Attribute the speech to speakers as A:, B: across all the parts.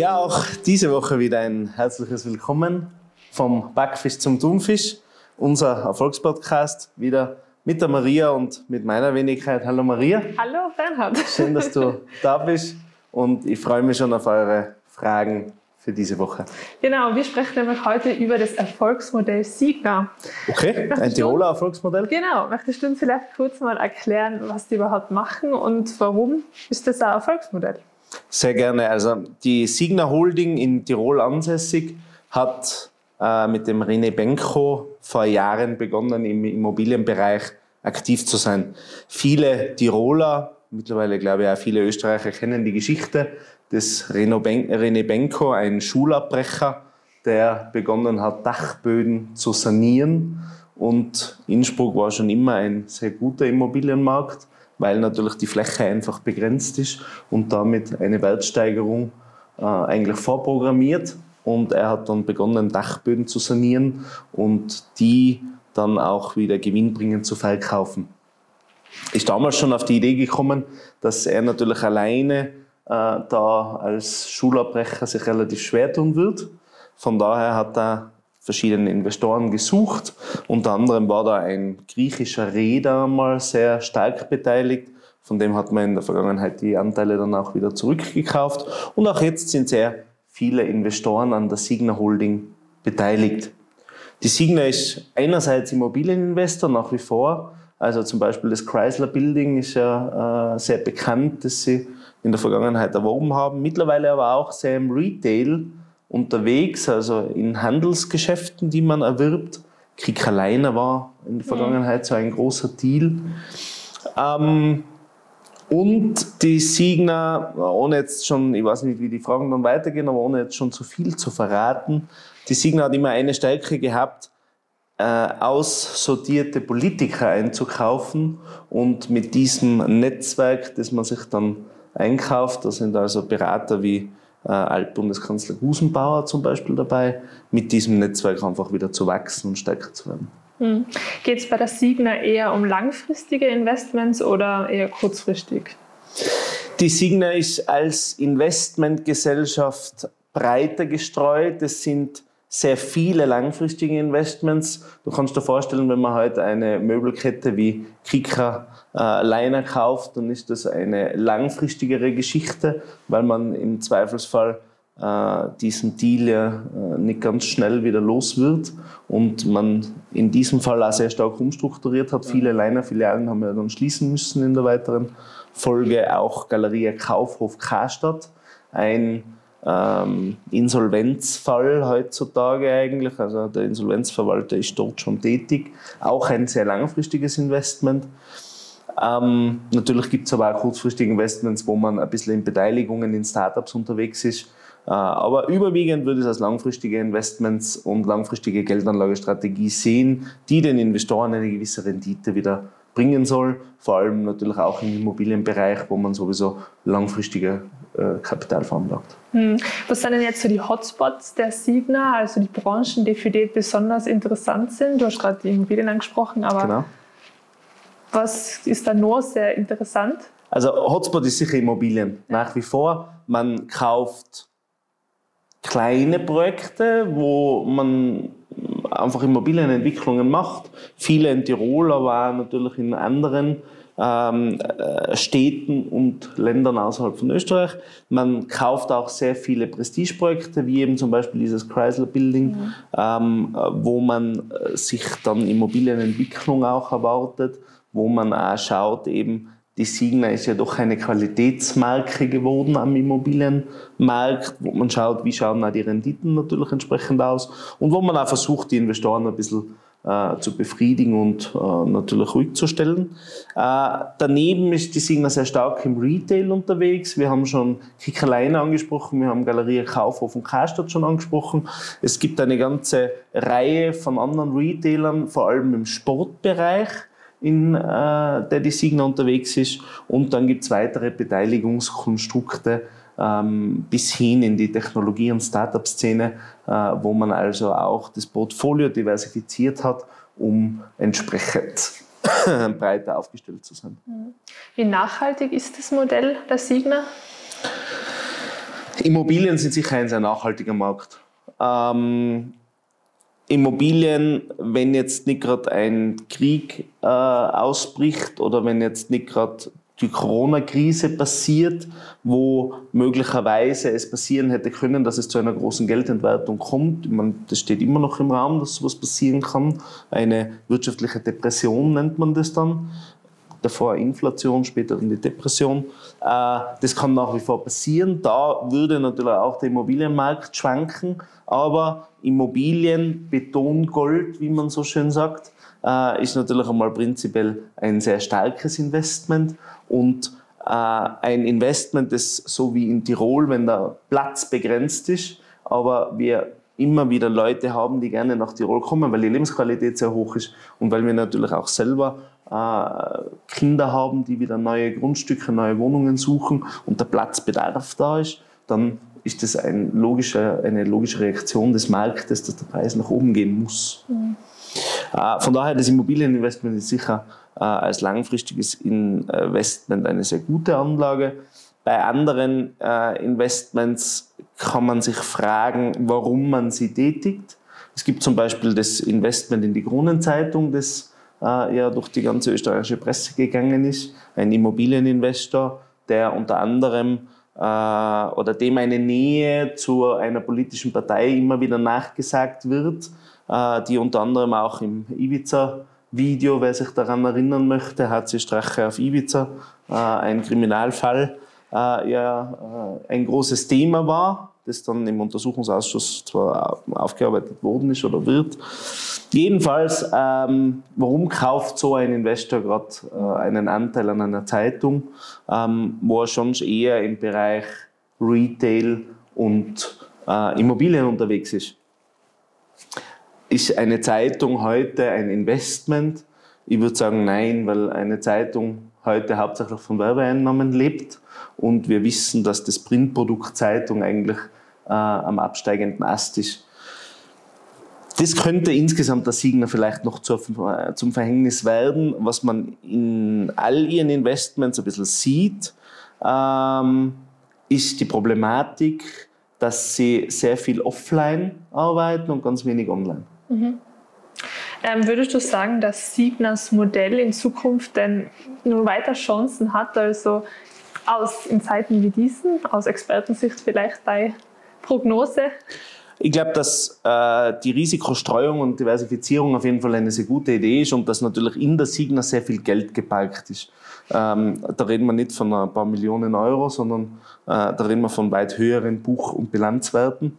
A: Ja, auch diese Woche wieder ein herzliches Willkommen vom Backfisch zum Thunfisch, unser Erfolgspodcast, wieder mit der Maria und mit meiner Wenigkeit. Hallo Maria.
B: Hallo Bernhard.
A: Schön, dass du da bist und ich freue mich schon auf eure Fragen für diese Woche.
B: Genau, wir sprechen nämlich heute über das Erfolgsmodell Signa.
A: Okay, Möchtest ein Tiroler Erfolgsmodell?
B: Genau, möchtest du uns vielleicht kurz mal erklären, was die überhaupt machen und warum ist das ein Erfolgsmodell?
A: Sehr gerne. Also die Signa Holding in Tirol ansässig hat äh, mit dem René Benko vor Jahren begonnen, im Immobilienbereich aktiv zu sein. Viele Tiroler, mittlerweile glaube ich auch viele Österreicher kennen die Geschichte des René Benko, ein Schulabbrecher, der begonnen hat, Dachböden zu sanieren. Und Innsbruck war schon immer ein sehr guter Immobilienmarkt, weil natürlich die Fläche einfach begrenzt ist und damit eine Wertsteigerung äh, eigentlich vorprogrammiert. Und er hat dann begonnen, Dachböden zu sanieren und die dann auch wieder gewinnbringend zu verkaufen. Ist damals schon auf die Idee gekommen, dass er natürlich alleine äh, da als Schulabbrecher sich relativ schwer tun wird. Von daher hat er verschiedene Investoren gesucht. Unter anderem war da ein griechischer Reeder mal sehr stark beteiligt. Von dem hat man in der Vergangenheit die Anteile dann auch wieder zurückgekauft. Und auch jetzt sind sehr viele Investoren an der Signa Holding beteiligt. Die Signa ist einerseits Immobilieninvestor nach wie vor. Also zum Beispiel das Chrysler Building ist ja äh, sehr bekannt, dass sie in der Vergangenheit erworben haben. Mittlerweile aber auch sehr im Retail unterwegs, also in Handelsgeschäften, die man erwirbt. Krieg alleine war in der Vergangenheit so ein großer Deal. Ähm, und die Signa, ohne jetzt schon, ich weiß nicht, wie die Fragen dann weitergehen, aber ohne jetzt schon zu viel zu verraten, die Signa hat immer eine Stärke gehabt, äh, aussortierte Politiker einzukaufen und mit diesem Netzwerk, das man sich dann einkauft. Da sind also Berater wie äh, Altbundeskanzler Gusenbauer zum Beispiel dabei, mit diesem Netzwerk einfach wieder zu wachsen und stärker zu werden.
B: Hm. Geht es bei der Signa eher um langfristige Investments oder eher kurzfristig?
A: Die Signa ist als Investmentgesellschaft breiter gestreut. Es sind sehr viele langfristige Investments. Du kannst dir vorstellen, wenn man heute eine Möbelkette wie Kika äh, Leiner kauft, dann ist das eine langfristigere Geschichte, weil man im Zweifelsfall äh, diesen Deal ja äh, nicht ganz schnell wieder los wird und man in diesem Fall auch sehr stark umstrukturiert hat. Viele Leiner-Filialen haben ja dann schließen müssen in der weiteren Folge. Auch Galeria Kaufhof Karstadt, ein ähm, Insolvenzfall heutzutage eigentlich. Also der Insolvenzverwalter ist dort schon tätig. Auch ein sehr langfristiges Investment. Ähm, natürlich gibt es aber auch kurzfristige Investments, wo man ein bisschen in Beteiligungen in Startups unterwegs ist. Äh, aber überwiegend würde ich es als langfristige Investments und langfristige Geldanlagestrategie sehen, die den Investoren eine gewisse Rendite wieder bringen soll. Vor allem natürlich auch im Immobilienbereich, wo man sowieso langfristige Kapital veranlagt.
B: Hm. Was sind denn jetzt so die Hotspots der Signa, also die Branchen, die für dich besonders interessant sind? Du hast gerade die Immobilien angesprochen, aber genau. was ist da noch sehr interessant?
A: Also Hotspot ist sicher Immobilien, ja. nach wie vor. Man kauft kleine Projekte, wo man einfach Immobilienentwicklungen macht. Viele in Tirol, aber auch natürlich in anderen ähm, äh, Städten und Ländern außerhalb von Österreich. Man kauft auch sehr viele Prestigeprojekte, wie eben zum Beispiel dieses Chrysler Building, mhm. ähm, wo man äh, sich dann Immobilienentwicklung auch erwartet, wo man auch schaut, eben die Signa ist ja doch eine Qualitätsmarke geworden am Immobilienmarkt, wo man schaut, wie schauen auch die Renditen natürlich entsprechend aus und wo man auch versucht, die Investoren ein bisschen äh, zu befriedigen und äh, natürlich ruhig zu stellen. Äh, daneben ist die Signa sehr stark im Retail unterwegs. Wir haben schon Kickerleine angesprochen, wir haben Galerie Kaufhof und Karstadt schon angesprochen. Es gibt eine ganze Reihe von anderen Retailern, vor allem im Sportbereich in äh, der die Signa unterwegs ist. Und dann gibt es weitere Beteiligungskonstrukte bis hin in die Technologie- und Startup-Szene, äh, wo man also auch das Portfolio diversifiziert hat, um entsprechend breiter aufgestellt zu sein.
B: Wie nachhaltig ist das Modell der Signa?
A: Immobilien sind sicher ein sehr nachhaltiger Markt. Ähm, Immobilien, wenn jetzt nicht gerade ein Krieg äh, ausbricht oder wenn jetzt nicht gerade die Corona-Krise passiert, wo möglicherweise es passieren hätte können, dass es zu einer großen Geldentwertung kommt. Meine, das steht immer noch im Raum, dass sowas passieren kann. Eine wirtschaftliche Depression nennt man das dann. Davor Inflation, später dann die Depression. Äh, das kann nach wie vor passieren. Da würde natürlich auch der Immobilienmarkt schwanken. Aber Immobilien, Beton, Gold, wie man so schön sagt, äh, ist natürlich einmal prinzipiell ein sehr starkes Investment und äh, ein Investment, das so wie in Tirol, wenn der Platz begrenzt ist, aber wir immer wieder Leute haben, die gerne nach Tirol kommen, weil die Lebensqualität sehr hoch ist und weil wir natürlich auch selber äh, Kinder haben, die wieder neue Grundstücke, neue Wohnungen suchen und der Platzbedarf da ist, dann ist das ein logischer, eine logische Reaktion des Marktes, dass der Preis nach oben gehen muss. Mhm. Äh, von daher, das Immobilieninvestment ist sicher äh, als langfristiges Investment eine sehr gute Anlage. Bei anderen äh, Investments kann man sich fragen, warum man sie tätigt. Es gibt zum Beispiel das Investment in die Kronenzeitung, das ja durch die ganze österreichische Presse gegangen ist. Ein Immobilieninvestor, der unter anderem oder dem eine Nähe zu einer politischen Partei immer wieder nachgesagt wird, die unter anderem auch im Ibiza Video, wer sich daran erinnern möchte, HC Strache auf Ibiza, äh, ein Kriminalfall, äh, ja äh, ein großes Thema war, das dann im Untersuchungsausschuss zwar aufgearbeitet worden ist oder wird. Jedenfalls, ähm, warum kauft so ein Investor gerade äh, einen Anteil an einer Zeitung, ähm, wo er schon eher im Bereich Retail und äh, Immobilien unterwegs ist? Ist eine Zeitung heute ein Investment? Ich würde sagen nein, weil eine Zeitung heute hauptsächlich von Werbeeinnahmen lebt und wir wissen, dass das Printprodukt Zeitung eigentlich äh, am absteigenden Ast ist. Das könnte insgesamt der Signer vielleicht noch zur, äh, zum Verhängnis werden, was man in all ihren Investments ein bisschen sieht, ähm, ist die Problematik, dass sie sehr viel offline arbeiten und ganz wenig online. Mhm.
B: Ähm, würdest du sagen, dass Signas Modell in Zukunft denn nur weiter Chancen hat, also aus, in Zeiten wie diesen, aus Expertensicht vielleicht bei Prognose?
A: Ich glaube, dass äh, die Risikostreuung und Diversifizierung auf jeden Fall eine sehr gute Idee ist und dass natürlich in der Signa sehr viel Geld geparkt ist. Ähm, da reden wir nicht von ein paar Millionen Euro, sondern äh, da reden wir von weit höheren Buch- und Bilanzwerten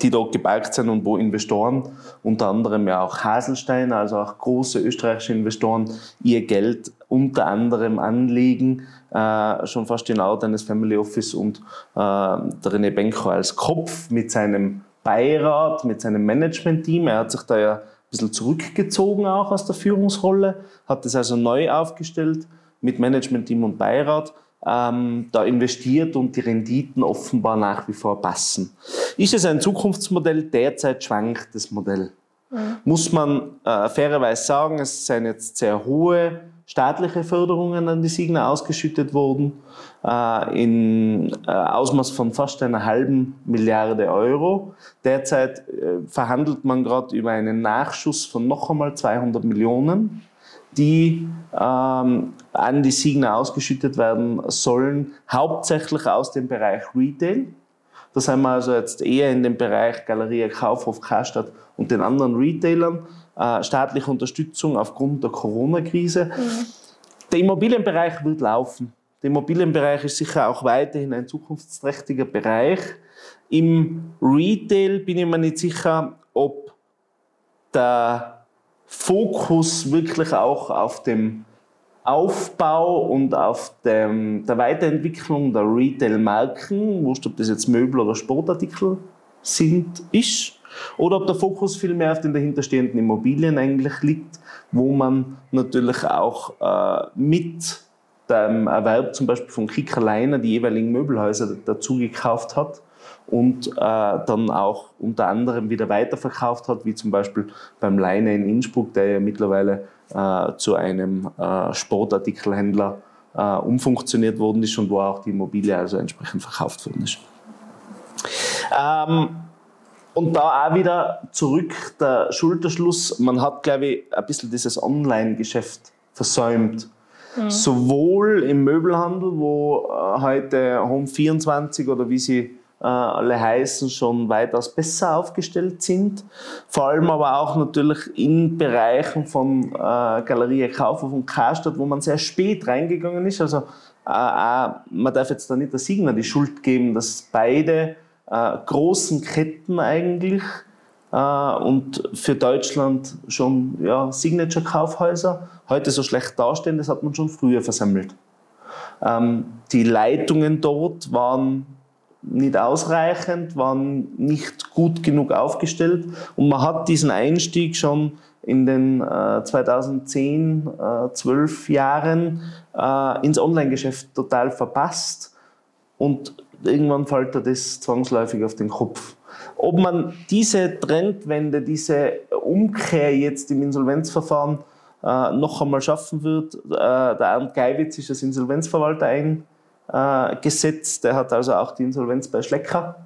A: die dort geparkt sind und wo Investoren, unter anderem ja auch Haselstein, also auch große österreichische Investoren, ihr Geld unter anderem anlegen, äh, schon fast in Art eines Family Office und äh, der René Benko als Kopf mit seinem Beirat, mit seinem Management-Team. Er hat sich da ja ein bisschen zurückgezogen auch aus der Führungsrolle, hat das also neu aufgestellt mit Management-Team und Beirat ähm, da investiert und die Renditen offenbar nach wie vor passen. Ist es ein Zukunftsmodell? Derzeit schwankt das Modell. Mhm. Muss man äh, fairerweise sagen, es sind jetzt sehr hohe staatliche Förderungen an die Signa ausgeschüttet worden, äh, in äh, Ausmaß von fast einer halben Milliarde Euro. Derzeit äh, verhandelt man gerade über einen Nachschuss von noch einmal 200 Millionen die ähm, an die Signer ausgeschüttet werden sollen, hauptsächlich aus dem Bereich Retail. Da sind wir also jetzt eher in dem Bereich Galerie Kaufhof, Karstadt und den anderen Retailern. Äh, staatliche Unterstützung aufgrund der Corona-Krise. Mhm. Der Immobilienbereich wird laufen. Der Immobilienbereich ist sicher auch weiterhin ein zukunftsträchtiger Bereich. Im Retail bin ich mir nicht sicher, ob der Fokus wirklich auch auf dem Aufbau und auf dem, der Weiterentwicklung der Retail-Marken, wurscht ob das jetzt Möbel oder Sportartikel sind, ist, oder ob der Fokus viel mehr auf den dahinterstehenden Immobilien eigentlich liegt, wo man natürlich auch äh, mit dem Erwerb zum Beispiel von Kickerleiner die jeweiligen Möbelhäuser dazu gekauft hat und äh, dann auch unter anderem wieder weiterverkauft hat, wie zum Beispiel beim Leine in Innsbruck, der ja mittlerweile äh, zu einem äh, Sportartikelhändler äh, umfunktioniert worden ist und wo auch die Immobilie also entsprechend verkauft worden ist. Ähm, und da auch wieder zurück der Schulterschluss. Man hat, glaube ich, ein bisschen dieses Online-Geschäft versäumt. Mhm. Sowohl im Möbelhandel, wo äh, heute Home24 oder wie sie alle heißen, schon weitaus besser aufgestellt sind. Vor allem aber auch natürlich in Bereichen von äh, Galerie Kaufhof und Karstadt, wo man sehr spät reingegangen ist. Also äh, äh, man darf jetzt da nicht der Signer die Schuld geben, dass beide äh, großen Ketten eigentlich äh, und für Deutschland schon ja, Signature-Kaufhäuser heute so schlecht dastehen, das hat man schon früher versammelt. Ähm, die Leitungen dort waren nicht ausreichend, waren nicht gut genug aufgestellt und man hat diesen Einstieg schon in den äh, 2010, äh, 12 Jahren äh, ins Online-Geschäft total verpasst und irgendwann fällt er das zwangsläufig auf den Kopf. Ob man diese Trendwende, diese Umkehr jetzt im Insolvenzverfahren äh, noch einmal schaffen wird, äh, der Arndt Geiwitz ist als Insolvenzverwalter ein, äh, gesetzt. Der hat also auch die Insolvenz bei Schlecker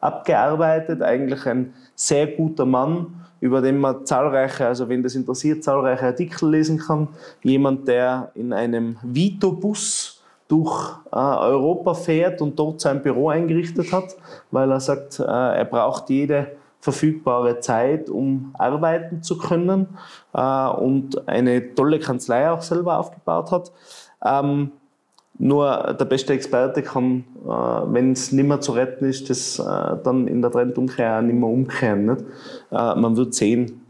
A: abgearbeitet. Eigentlich ein sehr guter Mann, über den man zahlreiche, also wenn das interessiert, zahlreiche Artikel lesen kann. Jemand, der in einem Vito-Bus durch äh, Europa fährt und dort sein Büro eingerichtet hat, weil er sagt, äh, er braucht jede verfügbare Zeit, um arbeiten zu können äh, und eine tolle Kanzlei auch selber aufgebaut hat. Ähm, nur der beste Experte kann, äh, wenn es nicht mehr zu retten ist, das äh, dann in der Trendumkehr auch nicht mehr umkehren. Nicht? Äh, man wird sehen,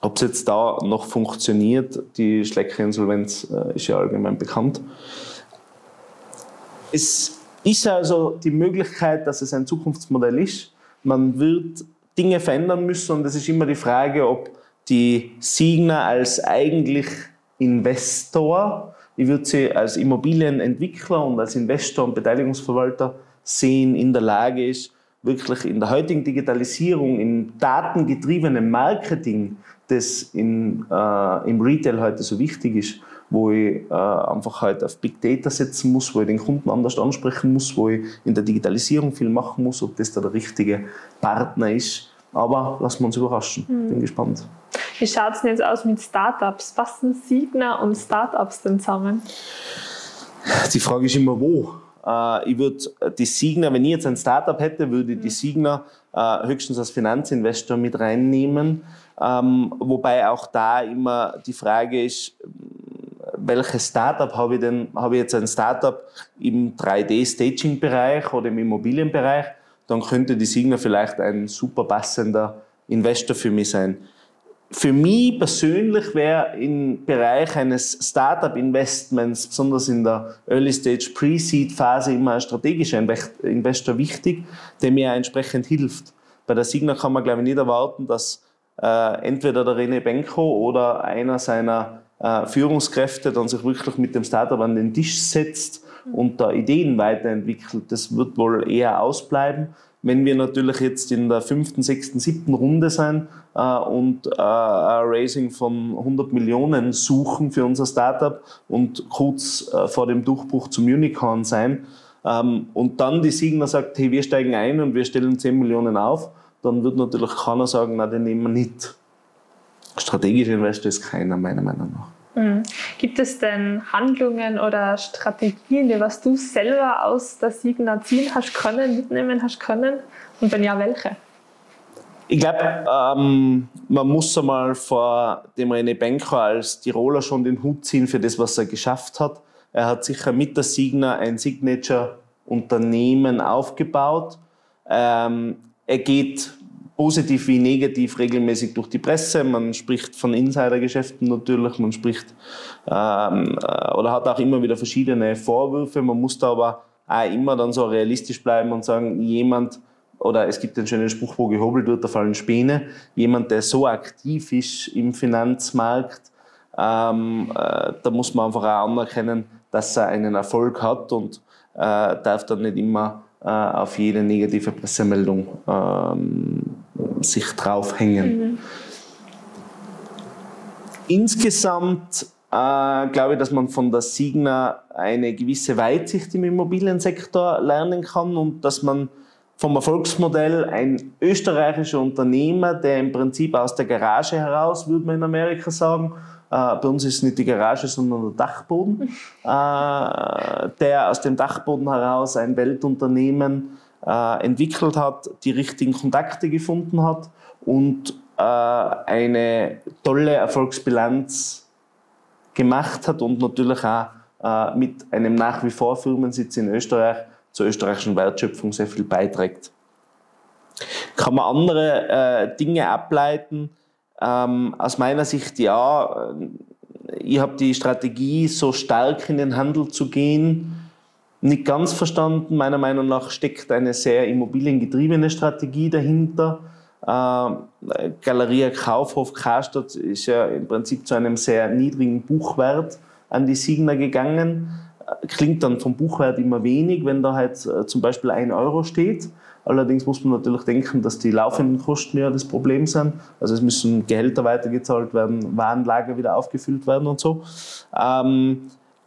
A: ob es jetzt da noch funktioniert. Die Schlecker-Insolvenz äh, ist ja allgemein bekannt. Es ist also die Möglichkeit, dass es ein Zukunftsmodell ist. Man wird Dinge verändern müssen und es ist immer die Frage, ob die Signer als eigentlich Investor ich würde sie als Immobilienentwickler und als Investor und Beteiligungsverwalter sehen, in der Lage ist, wirklich in der heutigen Digitalisierung, in datengetriebenem Marketing, das in, äh, im Retail heute so wichtig ist, wo ich äh, einfach heute auf Big Data setzen muss, wo ich den Kunden anders ansprechen muss, wo ich in der Digitalisierung viel machen muss, ob das da der richtige Partner ist. Aber lassen wir uns überraschen. Mhm. Bin gespannt.
B: Wie schaut es denn jetzt aus mit Startups? Was sind Signer und Startups denn zusammen?
A: Die Frage ist immer wo. Äh, ich würde die Signer, wenn ich jetzt ein Startup hätte, würde ich die Signer äh, höchstens als Finanzinvestor mit reinnehmen. Ähm, wobei auch da immer die Frage ist, welches Startup habe ich denn? Habe ich jetzt ein Startup im 3D-Staging-Bereich oder im Immobilienbereich? Dann könnte die Signer vielleicht ein super passender Investor für mich sein für mich persönlich wäre im Bereich eines Startup-Investments, besonders in der Early-Stage Pre-Seed-Phase, immer ein strategischer Investor wichtig, der mir entsprechend hilft. Bei der Signa kann man, glaube ich, nicht erwarten, dass äh, entweder der René Benko oder einer seiner äh, Führungskräfte dann sich wirklich mit dem Startup an den Tisch setzt und da Ideen weiterentwickelt. Das wird wohl eher ausbleiben. Wenn wir natürlich jetzt in der fünften, sechsten, siebten Runde sein äh, und äh, ein Raising von 100 Millionen suchen für unser Startup und kurz äh, vor dem Durchbruch zum Unicorn sein ähm, und dann die Signer sagt, hey, wir steigen ein und wir stellen 10 Millionen auf, dann wird natürlich keiner sagen, na, den nehmen wir nicht. Strategischer Investor ist keiner, meiner Meinung nach.
B: Mhm. Gibt es denn Handlungen oder Strategien, die was du selber aus der Signa ziehen hast können, mitnehmen hast können? Und wenn ja, welche?
A: Ich glaube, ähm, man muss einmal vor dem René Benker als Tiroler schon den Hut ziehen für das, was er geschafft hat. Er hat sicher mit der Signa ein Signature-Unternehmen aufgebaut. Ähm, er geht positiv wie negativ regelmäßig durch die Presse. Man spricht von Insidergeschäften natürlich, man spricht ähm, äh, oder hat auch immer wieder verschiedene Vorwürfe. Man muss da aber auch immer dann so realistisch bleiben und sagen, jemand, oder es gibt einen schönen Spruch, wo gehobelt wird, da fallen Späne. Jemand, der so aktiv ist im Finanzmarkt, ähm, äh, da muss man einfach auch anerkennen, dass er einen Erfolg hat und äh, darf dann nicht immer äh, auf jede negative Pressemeldung ähm, sich draufhängen. Mhm. Insgesamt äh, glaube ich, dass man von der Signa eine gewisse Weitsicht im Immobiliensektor lernen kann und dass man vom Erfolgsmodell ein österreichischer Unternehmer, der im Prinzip aus der Garage heraus, würde man in Amerika sagen, äh, bei uns ist es nicht die Garage, sondern der Dachboden, äh, der aus dem Dachboden heraus ein Weltunternehmen äh, entwickelt hat, die richtigen Kontakte gefunden hat und äh, eine tolle Erfolgsbilanz gemacht hat und natürlich auch äh, mit einem nach wie vor Firmensitz in Österreich zur österreichischen Wertschöpfung sehr viel beiträgt. Kann man andere äh, Dinge ableiten? Ähm, aus meiner Sicht ja. Ich habe die Strategie, so stark in den Handel zu gehen, nicht ganz verstanden. Meiner Meinung nach steckt eine sehr immobiliengetriebene Strategie dahinter. Äh, Galeria Kaufhof Karstadt ist ja im Prinzip zu einem sehr niedrigen Buchwert an die Signer gegangen. Klingt dann vom Buchwert immer wenig, wenn da halt äh, zum Beispiel ein Euro steht. Allerdings muss man natürlich denken, dass die laufenden Kosten ja das Problem sind. Also es müssen Gehälter weitergezahlt werden, Warenlager wieder aufgefüllt werden und so. Ähm,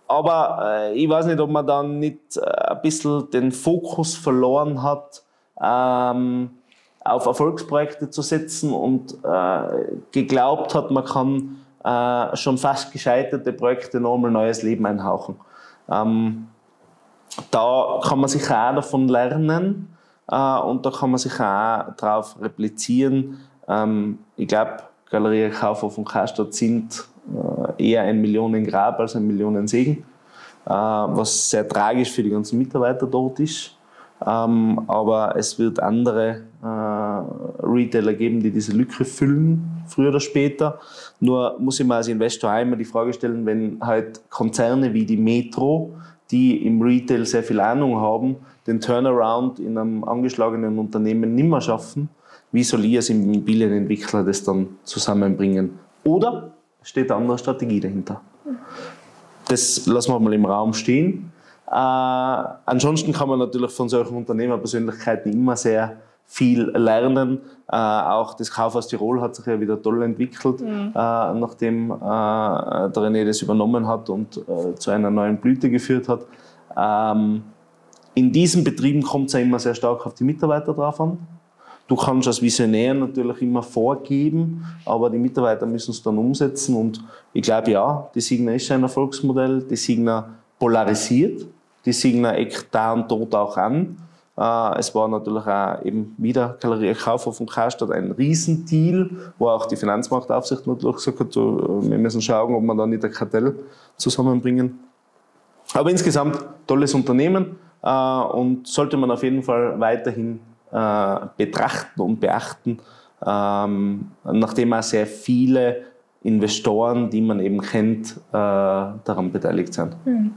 A: aber äh, ich weiß nicht, ob man dann nicht äh, ein bisschen den Fokus verloren hat, ähm, auf Erfolgsprojekte zu setzen und äh, geglaubt hat, man kann äh, schon fast gescheiterte Projekte nochmal neues Leben einhauchen. Ähm, da kann man sicher auch davon lernen äh, und da kann man sich auch darauf replizieren. Ähm, ich glaube, Galerie Kaufhof und Karstadt sind eher ein Millionengrab als ein Millionensegen, äh, was sehr tragisch für die ganzen Mitarbeiter dort ist. Ähm, aber es wird andere äh, Retailer geben, die diese Lücke füllen, früher oder später. Nur muss ich mir als Investor einmal die Frage stellen, wenn halt Konzerne wie die Metro, die im Retail sehr viel Ahnung haben, den Turnaround in einem angeschlagenen Unternehmen nicht mehr schaffen, wie soll ich als Immobilienentwickler das dann zusammenbringen? Oder steht eine andere Strategie dahinter? Das lassen wir mal im Raum stehen. Äh, ansonsten kann man natürlich von solchen Unternehmerpersönlichkeiten immer sehr viel lernen. Äh, auch das Kaufhaus Tirol hat sich ja wieder toll entwickelt, mhm. äh, nachdem äh, der René das übernommen hat und äh, zu einer neuen Blüte geführt hat. Ähm, in diesen Betrieben kommt es ja immer sehr stark auf die Mitarbeiter drauf an. Du kannst als Visionär natürlich immer vorgeben, aber die Mitarbeiter müssen es dann umsetzen. Und ich glaube, ja, die Signa ist ein Erfolgsmodell. Die Signa polarisiert. Die Signa eckt da und dort auch an. Äh, es war natürlich auch eben wieder Galerie Kaufhof und Karstadt ein Riesendeal, wo auch die Finanzmarktaufsicht natürlich gesagt hat, wir müssen schauen, ob wir da nicht ein Kartell zusammenbringen. Aber insgesamt tolles Unternehmen äh, und sollte man auf jeden Fall weiterhin äh, betrachten und beachten, ähm, nachdem auch sehr viele Investoren, die man eben kennt, daran beteiligt sind.
B: Hm.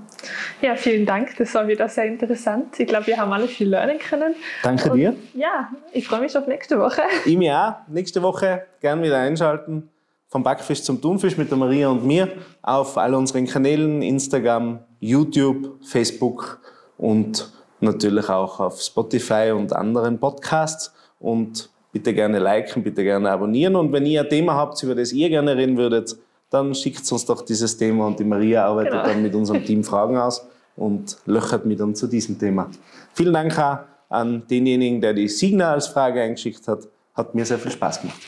B: Ja, vielen Dank. Das war wieder sehr interessant. Ich glaube, wir haben alle viel lernen können.
A: Danke Und, dir.
B: Ja, ich freue mich auf nächste Woche.
A: Ich mich auch. Nächste Woche gern wieder einschalten. Vom Backfisch zum Thunfisch mit der Maria und mir auf all unseren Kanälen, Instagram, YouTube, Facebook und natürlich auch auf Spotify und anderen Podcasts. Und bitte gerne liken, bitte gerne abonnieren. Und wenn ihr ein Thema habt, über das ihr gerne reden würdet, dann schickt uns doch dieses Thema und die Maria arbeitet genau. dann mit unserem Team Fragen aus und löchert mich dann zu diesem Thema. Vielen Dank auch an denjenigen, der die Signal als Frage eingeschickt hat. Hat mir sehr viel Spaß gemacht.